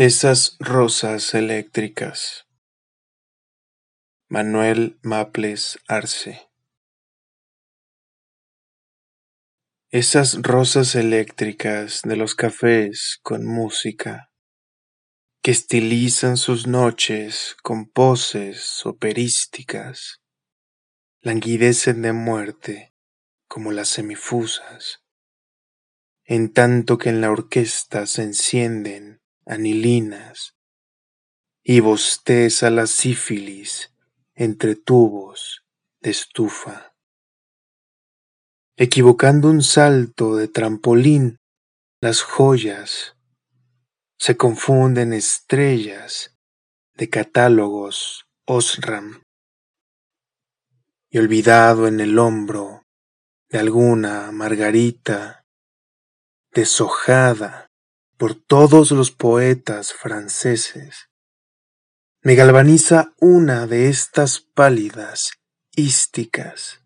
Esas rosas eléctricas. Manuel Maples Arce. Esas rosas eléctricas de los cafés con música, que estilizan sus noches con poses operísticas, languidecen de muerte como las semifusas, en tanto que en la orquesta se encienden anilinas y bosteza la sífilis entre tubos de estufa. Equivocando un salto de trampolín, las joyas se confunden estrellas de catálogos Osram y olvidado en el hombro de alguna margarita deshojada por todos los poetas franceses, me galvaniza una de estas pálidas ísticas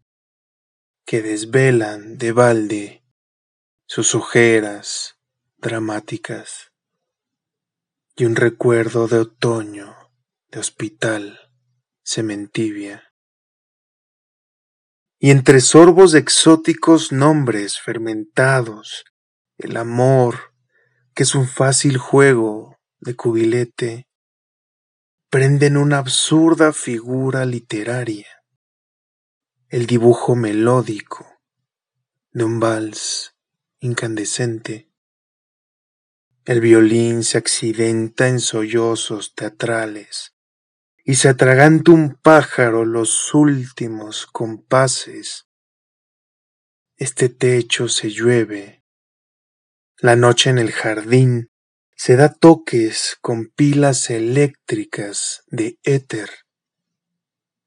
que desvelan de balde sus ojeras dramáticas y un recuerdo de otoño, de hospital, cementibia. Y entre sorbos de exóticos nombres fermentados, el amor, que es un fácil juego de cubilete, prenden una absurda figura literaria, el dibujo melódico de un vals incandescente. El violín se accidenta en sollozos teatrales y se atraganta un pájaro los últimos compases. Este techo se llueve la noche en el jardín se da toques con pilas eléctricas de éter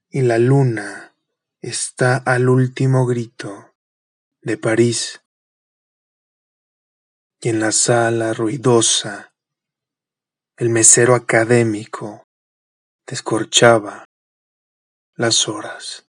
y la luna está al último grito de París. Y en la sala ruidosa el mesero académico descorchaba las horas.